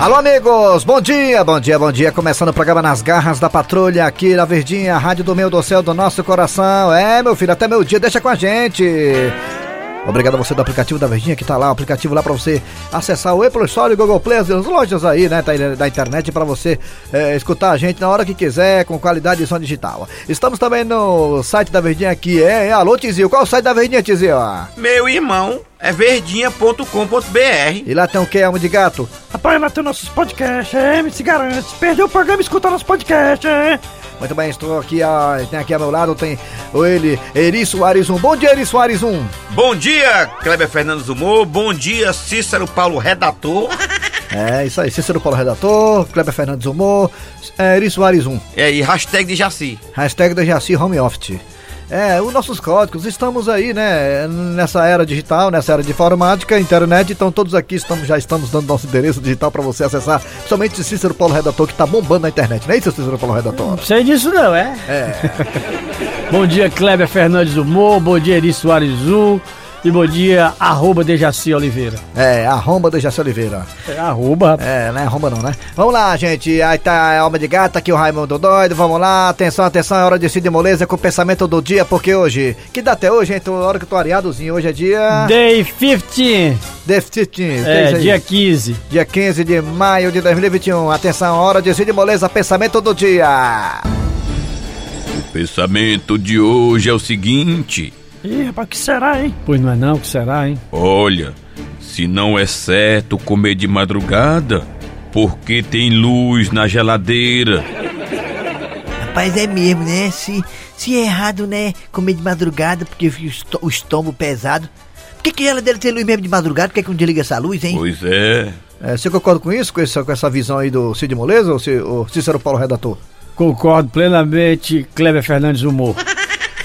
Alô, amigos! Bom dia, bom dia, bom dia. Começando o programa Nas Garras da Patrulha aqui na Verdinha, Rádio do Meio do Céu do Nosso Coração. É, meu filho, até meu dia, deixa com a gente. Obrigado a você do aplicativo da Verdinha que tá lá, o aplicativo lá para você acessar o Apple Store e Google Play, as lojas aí, né, tá da internet para você é, escutar a gente na hora que quiser, com qualidade de som digital. Estamos também no site da Verdinha aqui, é, é alô Tizio, qual é o site da Verdinha, Tizio? Meu irmão, é verdinha.com.br. E lá tem o que, Alma de Gato? Rapaz, lá tem nossos podcasts, é, me se garante. Perdeu o programa, escuta nosso podcast, é. Muito bem, estou aqui, a, tem aqui ao meu lado, tem o ele, Eri Soares 1. Bom dia, Eri Soares 1. Bom dia, Kleber Fernandes Humor. Bom dia, Cícero Paulo Redator. É, isso aí, Cícero Paulo Redator, Kleber Fernandes Humor, é, Eri Soares 1. É, e hashtag de Jaci. Hashtag de Jaci Home Office. É, os nossos códigos, estamos aí, né, nessa era digital, nessa era de informática, internet, então todos aqui estamos, já estamos dando nosso endereço digital para você acessar, principalmente Cícero Paulo Redator, que tá bombando na internet, não é isso, Cícero Paulo Redator? Não sei disso não, é? É. bom dia, Kleber Fernandes Humor, bom dia, Eri Soares Zul. E bom dia, arroba Dejaci Oliveira. É, arroba Dejaci Oliveira. É, arroba. É, não é arroba não, né? Vamos lá, gente. Aí tá a alma de gata, aqui o Raimundo Doido. Vamos lá, atenção, atenção, é hora de Cid Moleza com o pensamento do dia, porque hoje, que dá até hoje, hein? Tô, hora que eu tô areadozinho, hoje é dia... Day 15. Day 15. É, é dia 15. Dia 15 de maio de 2021. Atenção, hora de Cid Moleza, pensamento do dia. O pensamento de hoje é o seguinte... Ih, rapaz, que será, hein? Pois não é não, que será, hein? Olha, se não é certo comer de madrugada, porque tem luz na geladeira. Rapaz, é mesmo, né? Se, se é errado, né? Comer de madrugada porque fica o estômago pesado. Por que, que a geladeira tem luz mesmo de madrugada? Por que, que não desliga essa luz, hein? Pois é. é você concorda com isso, com essa, com essa visão aí do Cid Moleza ou o Cícero Paulo Redator? Concordo plenamente, Kleber Fernandes Humor.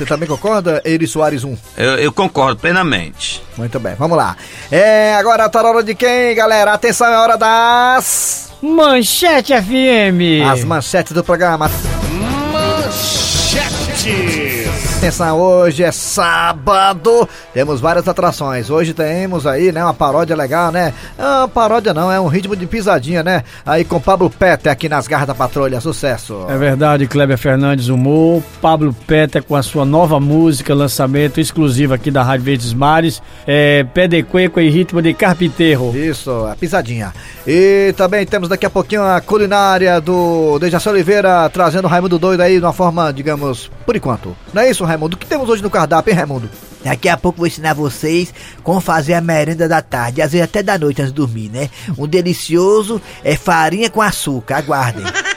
Você também concorda, Eri Soares 1? Eu, eu, concordo plenamente. Muito bem, vamos lá. É, agora tá na hora de quem, galera? Atenção, é hora das... Manchete FM. As manchetes do programa. Manchete. Atenção, hoje é sábado, temos várias atrações. Hoje temos aí, né, uma paródia legal, né? É uma paródia não, é um ritmo de pisadinha, né? Aí com Pablo Peter aqui nas garras da patrulha, sucesso. É verdade, Kleber Fernandes Humor, Pablo Peter com a sua nova música, lançamento exclusivo aqui da Rádio Verdes Mares, é Pé de Cueco em ritmo de carpinteiro. Isso, a pisadinha. E também temos daqui a pouquinho a culinária do Dejaci Oliveira, trazendo o Raimundo Doido aí de uma forma, digamos, por enquanto. Não é isso, Raimundo? O que temos hoje no cardápio, hein, Raimundo? Daqui a pouco vou ensinar vocês como fazer a merenda da tarde, às vezes até da noite antes de dormir, né? Um delicioso é farinha com açúcar, aguardem.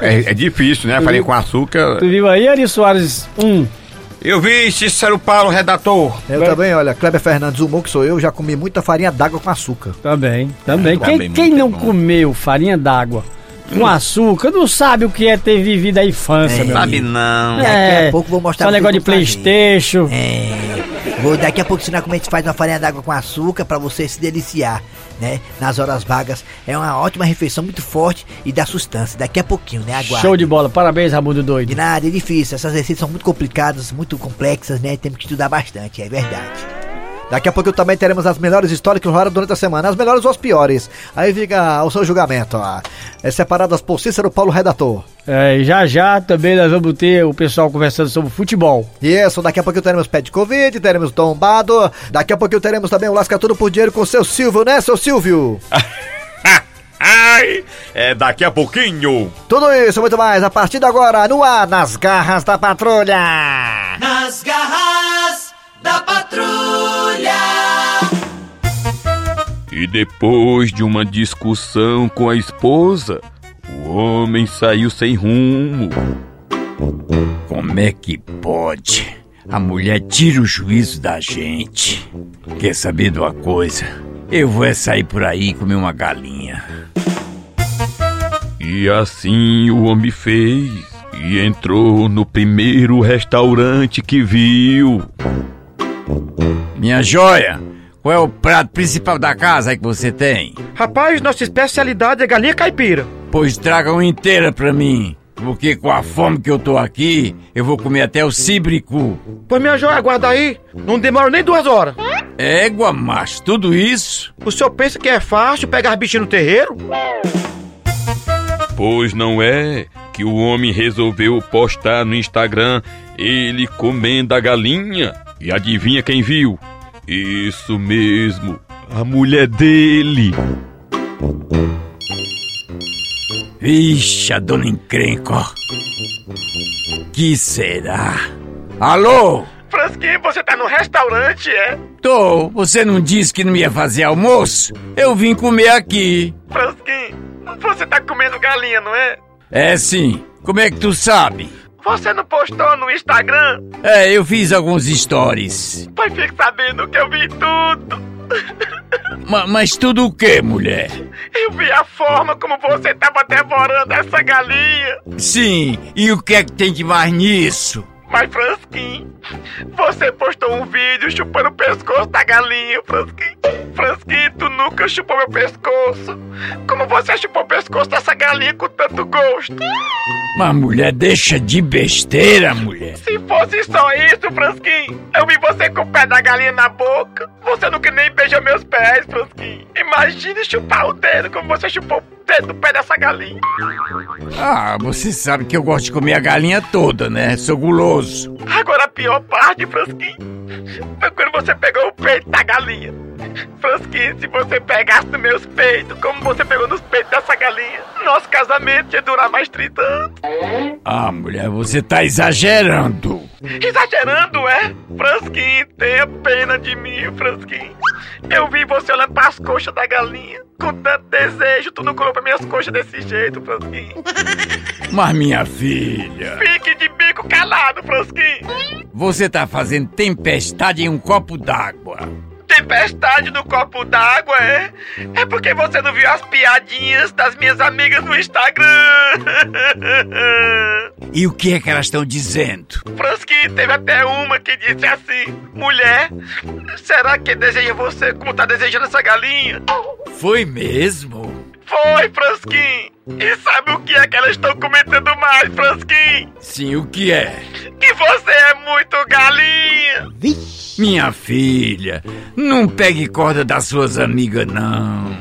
É, é, é difícil, né? Farinha com açúcar. Tu viu aí, Ari Soares? Um. Eu vi, Cícero Paulo, redator. Eu Vai. também, olha, Kleber Fernandes, o que sou eu, já comi muita farinha d'água com açúcar. Também, também. É, quem, quem não bom. comeu farinha d'água com açúcar, não sabe o que é ter vivido a infância, é, meu Sabe amigo. não. É, daqui a pouco vou mostrar Só negócio de Playstation. É. Vou daqui a pouco ensinar como a gente faz uma farinha d'água com açúcar para você se deliciar, né? Nas horas vagas. É uma ótima refeição, muito forte e dá sustância. Daqui a pouquinho, né? Aguarde. Show de bola. Parabéns, Ramundo Doido. De nada, é difícil. Essas receitas são muito complicadas, muito complexas, né? Temos que estudar bastante, é verdade. Daqui a pouco também teremos as melhores histórias que rolaram durante a semana, as melhores ou as piores. Aí fica o seu julgamento, ó. É separadas por Cícero Paulo Redator. É, e já já também nós vamos ter o pessoal conversando sobre futebol. Isso, daqui a pouco teremos pé de Covid, teremos tombado. Daqui a pouco teremos também o Lasca Tudo por Dinheiro com o seu Silvio, né, seu Silvio? Ai, é daqui a pouquinho. Tudo isso, muito mais, a partir de agora, no ar, nas garras da patrulha. Nas garras da patrulha. E depois de uma discussão com a esposa, o homem saiu sem rumo. Como é que pode? A mulher tira o juízo da gente. Quer saber de uma coisa? Eu vou é sair por aí e comer uma galinha. E assim o homem fez. E entrou no primeiro restaurante que viu. Minha joia, qual é o prato principal da casa aí que você tem? Rapaz, nossa especialidade é galinha caipira. Pois tragam inteira pra mim. Porque com a fome que eu tô aqui, eu vou comer até o cibricu. Pois minha joia, aguarda aí. Não demora nem duas horas. Égua, macho, tudo isso? O senhor pensa que é fácil pegar bichinho no terreiro? Pois não é que o homem resolveu postar no Instagram ele comendo a galinha. E adivinha quem viu? Isso mesmo, a mulher dele. Vixe, a dona encrenca. Que será? Alô? Frasquinho, você tá no restaurante, é? Tô, você não disse que não ia fazer almoço? Eu vim comer aqui. Frasquinho, você tá comendo galinha, não é? É sim. Como é que tu sabe? Você não postou no Instagram? É, eu fiz alguns stories. Pois fique sabendo que eu vi tudo. Ma- mas tudo o que, mulher? Eu vi a forma como você tava devorando essa galinha. Sim, e o que é que tem de mais nisso? Mas, Fransquinho, você postou um vídeo chupando o pescoço da galinha, Fransquinho. Tu nunca chupou meu pescoço. Como você chupou o pescoço dessa galinha com tanto gosto? Mas mulher, deixa de besteira, mulher. Se fosse só isso, Fransquinho, eu vi você com o pé da galinha na boca. Você nunca nem beijou meus pés, Fransquinho. Imagine chupar o dedo como você chupou o dedo do pé dessa galinha. Ah, você sabe que eu gosto de comer a galinha toda, né? Sou guloso. Agora a pior parte, Fransquinho, foi quando você pegou o peito da galinha. Fransquinho, se você pegasse nos meus peitos, como você pegou nos peitos dessa galinha, nosso casamento ia durar mais 30 anos. Ah, mulher, você tá exagerando. Exagerando, é? Fransquinho, tenha pena de mim, Fransquinho. Eu vi você olhando pras coxas da galinha. Com tanto desejo, tu não colocou minhas coxas desse jeito, Fransquinho. Mas minha filha, Fique de bico calado, Fransquinho. você tá fazendo tempestade em um copo d'água. Tempestade no copo d'água, é? É porque você não viu as piadinhas das minhas amigas no Instagram. E o que é que elas estão dizendo? Fransquinho, teve até uma que disse assim: Mulher, será que deseja você como tá desejando essa galinha? Foi mesmo? Foi, Fransquinho. E sabe o que é que elas estão comentando mais, Fransquinho? Sim, o que é? Que você é muito galinha. Minha filha, não pegue corda das suas amigas, não.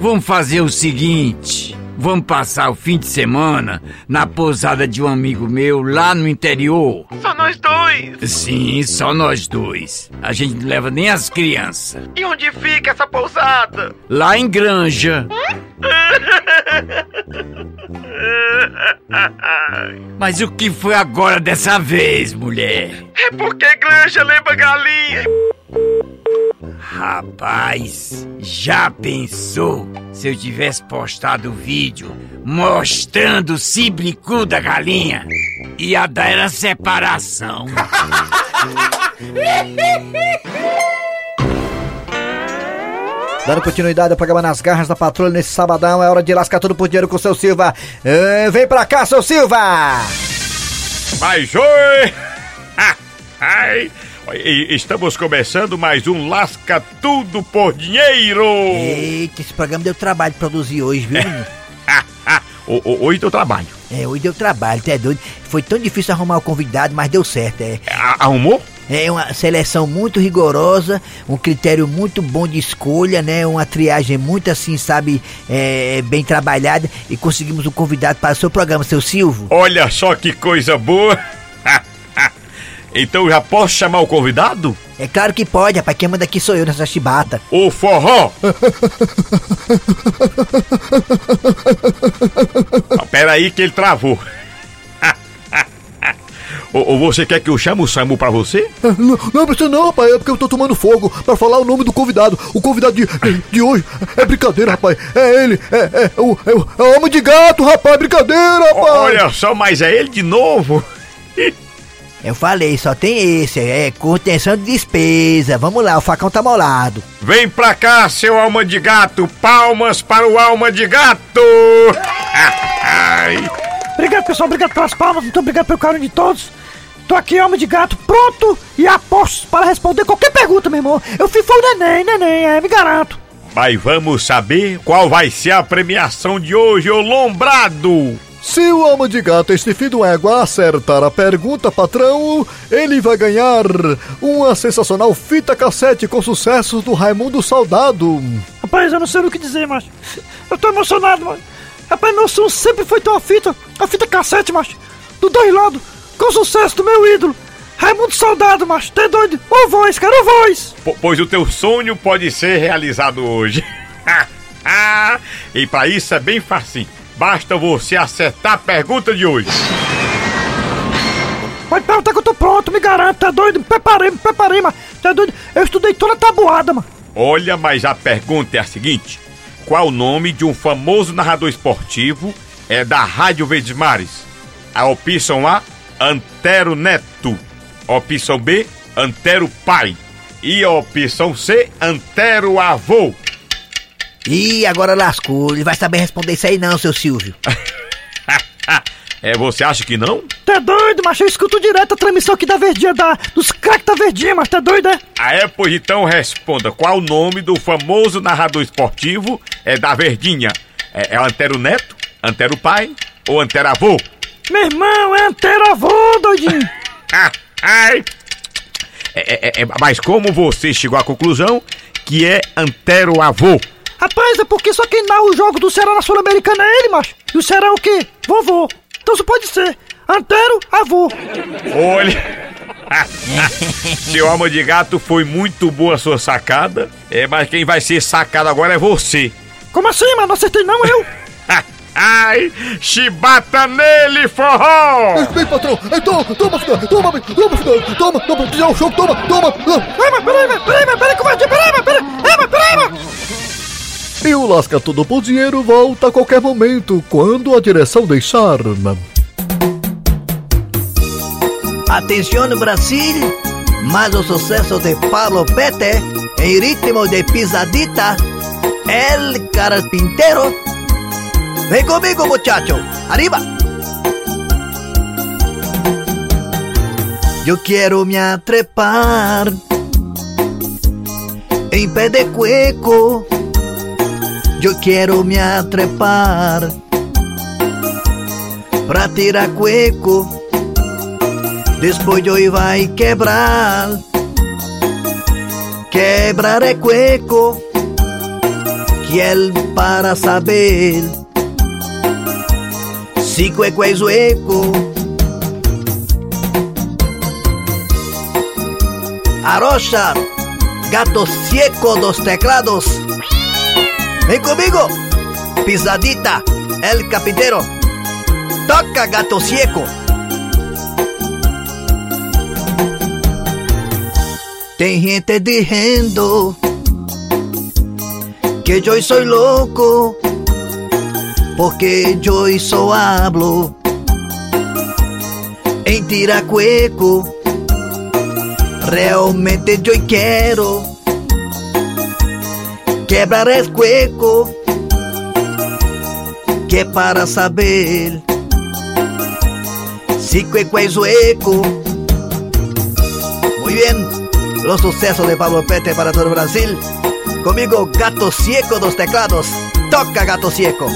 Vamos fazer o seguinte: vamos passar o fim de semana na pousada de um amigo meu lá no interior. Só nós dois. Sim, só nós dois. A gente não leva nem as crianças. E onde fica essa pousada? Lá em Granja. Mas o que foi agora dessa vez, mulher? É porque granja lembra galinha. Rapaz, já pensou se eu tivesse postado o vídeo mostrando o cibricu da galinha? Ia dar era separação. Dando continuidade ao programa Nas Garras da Patrulha nesse sabadão, é hora de lascar tudo por dinheiro com o seu Silva. Eh, vem pra cá, seu Silva! Mas oi! Ai, Estamos começando mais um Lasca Tudo por Dinheiro! Eita, esse programa deu trabalho de produzir hoje, viu, menino? Oi, teu trabalho. É, hoje deu trabalho, tu é doido. Foi tão difícil arrumar o convidado, mas deu certo, é. Arrumou? É uma seleção muito rigorosa, um critério muito bom de escolha, né? Uma triagem muito assim, sabe, é, bem trabalhada e conseguimos um convidado para o seu programa, seu Silvio. Olha só que coisa boa! Então já posso chamar o convidado? É claro que pode, rapaz, quem manda aqui sou eu nessa chibata. O forró! Ah, Peraí que ele travou. Ou, você quer que eu chame o Samu pra você? Não, não precisa não, rapaz, é porque eu tô tomando fogo pra falar o nome do convidado. O convidado de, de, de hoje é brincadeira, rapaz. É ele, é, é, é o, é, o, é o homem de gato, rapaz, brincadeira, rapaz. Olha só, mas é ele de novo? Eu falei, só tem esse, é contenção de despesa. Vamos lá, o facão tá molado. Vem pra cá, seu alma de gato! Palmas para o alma de gato! Ai, Obrigado, pessoal. Obrigado pelas palmas. Muito obrigado pelo carinho de todos. Tô aqui, alma de gato, pronto e aposto para responder qualquer pergunta, meu irmão. Eu fui foi o neném, neném, é, me garanto. Mas vamos saber qual vai ser a premiação de hoje, ô lombrado! Se o homem de gato este filho do égua acertar a pergunta, patrão, ele vai ganhar uma sensacional fita cassete com sucessos do Raimundo Soldado. Rapaz, eu não sei o que dizer, macho. Eu tô emocionado, macho. Rapaz, meu som sempre foi ter uma fita, a fita cassete, macho. Do dois lados, com sucesso do meu ídolo. Raimundo Soldado, macho. Tá doido? Ô voz, cara, ô voz. Po- pois o teu sonho pode ser realizado hoje. e pra isso é bem facinho. Basta você acertar a pergunta de hoje. Pode perguntar que eu tô pronto, me garanto, tá doido? Me preparei, me preparei, mano. Tá doido? Eu estudei toda a tabuada, mano. Olha, mas a pergunta é a seguinte: Qual o nome de um famoso narrador esportivo é da Rádio Verdes Mares? A opção A, Antero Neto. Opção B, Antero Pai. E a opção C, Antero Avô. Ih, agora lascou. Ele vai saber responder isso aí não, seu Silvio. é, você acha que não? Tá doido, macho? Eu escuto direto a transmissão aqui da Verdinha, da, dos craques da Verdinha, mas tá doido, é? Ah, é? Pois então responda: Qual o nome do famoso narrador esportivo é da Verdinha? É, é Antero Neto, Antero Pai ou Antero Avô? Meu irmão, é anteravô, doidinho. Ai. É, é, é, mas como você chegou à conclusão que é Antero Avô? Rapaz, é porque só quem narra o jogo do Ceará na Sul-Americana é ele, macho. E o Ceará é o quê? Vovô. Então só pode ser Antero, avô. Olha. Seu alma de gato foi muito boa a sua sacada. É, mas quem vai ser sacado agora é você. Como assim, mano? Não acertei não, eu. Ai, chibata nele, forró! Bem, patrão, então, toma, filho, toma, toma, filho, toma, toma, toma, o jogo, toma, toma. Ai, mas peraí, mas peraí, mas peraí, covardia, peraí, mas peraí, é, mas peraí, mas... E o Lasca Tudo por Dinheiro volta a qualquer momento, quando a direção deixar. Atención Brasil, más o suceso de Pablo Pete en ritmo de pisadita, el carpintero. Ven conmigo muchacho, arriba. Yo quiero me atrepar en pé de cueco. Yo quiero me atrepar pra tirar cueco. Después yo iba a quebrar, quebrar el cueco, él para saber si cueco es hueco. Arrocha, gato ciego dos teclados. Ven conmigo, pisadita, el carpintero. Toca gato ciego. Tem gente dizendo que yo soy loco porque yo só hablo em tiracueco. Realmente yo quero quebrar el cueco que para saber si cueco es hueco. Muy bien. Los sucesos de Pablo Pete para todo Brasil. Conmigo, Gato Cieco dos teclados. Toca, Gato Cieco.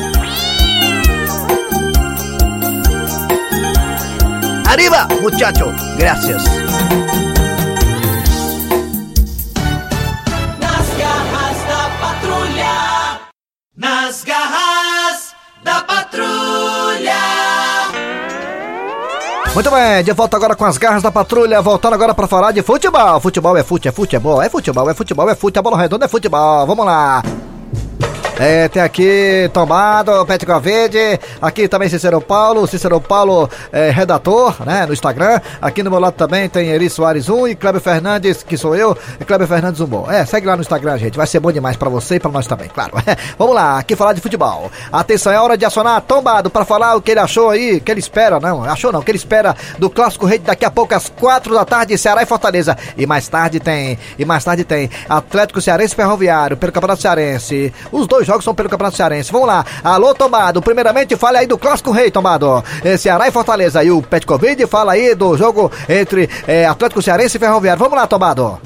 Arriba, muchacho. Gracias. Nas garras da patrulha. Muito bem, de volta agora com as garras da patrulha, voltando agora pra falar de futebol. Futebol é fute, é futebol, é futebol, é futebol, é fute, a bola redonda é futebol. Vamos lá. É, tem aqui Tombado, Pet Verde, aqui também Cícero Paulo, Cícero Paulo é, redator, né, no Instagram. Aqui no meu lado também tem Eri Soares 1 e Kleber Fernandes, que sou eu, e Kleber Fernandes Humor. É, segue lá no Instagram, gente, vai ser bom demais pra você e pra nós também, claro. Vamos lá, aqui falar de futebol. Atenção, é hora de acionar Tombado pra falar o que ele achou aí, que ele espera, não, achou não, o que ele espera do Clássico Rei daqui a pouco às quatro da tarde, Ceará e Fortaleza. E mais tarde tem, e mais tarde tem Atlético Cearense Ferroviário pelo Campeonato Cearense. Os dois jogos são pelo Campeonato Cearense. Vamos lá. Alô, Tomado. Primeiramente, fale aí do Clássico Rei, Tomado. É, Ceará e Fortaleza. E o Pet Covid fala aí do jogo entre é, Atlético Cearense e Ferroviário. Vamos lá, Tomado.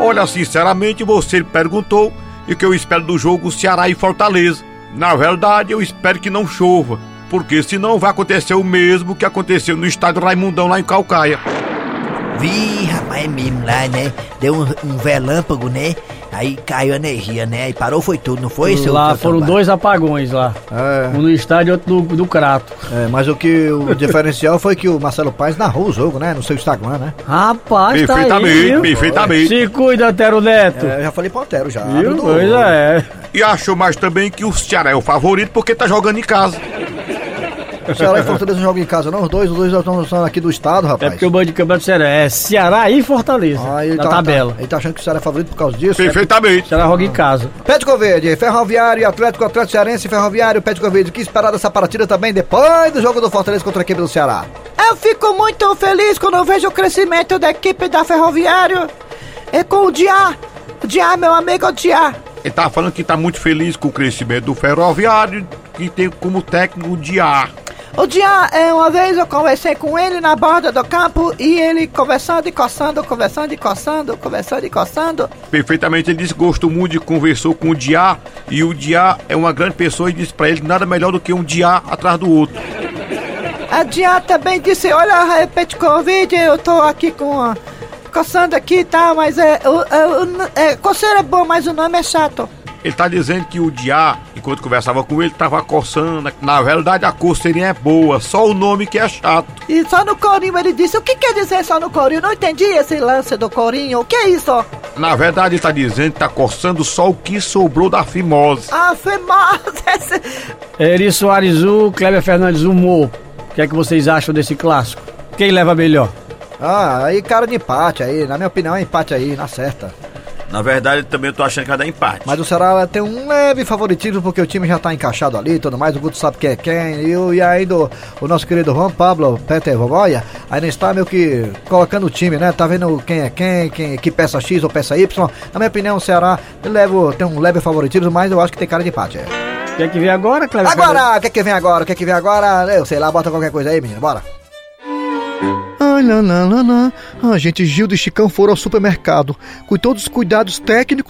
Olha, sinceramente, você perguntou e o que eu espero do jogo Ceará e Fortaleza. Na verdade, eu espero que não chova, porque senão vai acontecer o mesmo que aconteceu no estádio Raimundão lá em Calcaia. Vi, rapaz, é mesmo lá, né? Deu um, um relâmpago, né? Aí caiu a energia, né? Aí parou, foi tudo, não foi, seu lá seu foram Sambá? dois apagões lá. É. Um no estádio e outro do, do Crato. É, mas o que o diferencial foi que o Marcelo Paes narrou o jogo, né? No seu Instagram, né? Rapaz, tá aí, viu? perfeitamente. Se cuida, Antero Neto. É, eu já falei pro Antero já. Viu? Pois é. E achou mais também que o Ceará é o favorito porque tá jogando em casa. O Ceará e Fortaleza não jogam em casa, não? Os dois, os dois estão são aqui do estado, É rapaz. porque o banho de campeonato Ceará é Ceará e Fortaleza. Ah, ele na tá, tabela. Tá, ele tá achando que o Ceará é favorito por causa disso? Perfeitamente. Ceará joga em casa. Petco Verde, Ferroviário, Atlético, Atlético Cearense, Ferroviário, Petco Verde. O que esperar dessa partida também depois do jogo do Fortaleza contra a equipe do Ceará? Eu fico muito feliz quando eu vejo o crescimento da equipe da Ferroviário. É com o Diá. O Diá, meu amigo, o Diá. Ele tá falando que tá muito feliz com o crescimento do ferroviário, que tem como técnico o Diá. O Diá, é, uma vez eu conversei com ele na borda do campo e ele conversando e coçando, conversando e coçando, conversando e coçando. Perfeitamente, ele disse que gostou muito de conversou com o Diá e o Diá é uma grande pessoa e disse pra ele nada melhor do que um Diá atrás do outro. A Diá também disse, olha, repete Covid, eu tô aqui com coçando aqui e tal, mas é, o, é, é, coceira é bom, mas o nome é chato. Ele tá dizendo que o Diá, enquanto conversava com ele, tava coçando. Na verdade, a coceirinha é boa, só o nome que é chato. E só no corinho ele disse, o que quer dizer só no corinho? Não entendi esse lance do corinho, o que é isso? Na verdade, ele tá dizendo que tá coçando só o que sobrou da fimose. Ah, esse- Eri Soares U, Kleber Fernandes Humor. O que é que vocês acham desse clássico? Quem leva melhor? Ah, aí cara de empate aí. Na minha opinião é empate aí, na certa. Na verdade, também eu tô achando que vai dar empate. Mas o Ceará tem um leve favoritismo porque o time já tá encaixado ali e tudo mais. O Guto sabe quem é quem. E, o- e ainda o, o nosso querido Juan Pablo Peter Vogoia ainda está meio que colocando o time, né? Tá vendo quem é quem, quem que peça X ou peça Y. Na minha opinião, o Ceará leva, tem um leve favoritismo, mas eu acho que tem cara de empate. É. O que é que vem agora, Fernandes? Agora, o que é que vem agora? O que é que vem agora? Eu sei lá, bota qualquer coisa aí, menino, bora. Ai, lá, gente, Gildo e Chicão foram ao supermercado. Com todos os cuidados técnicos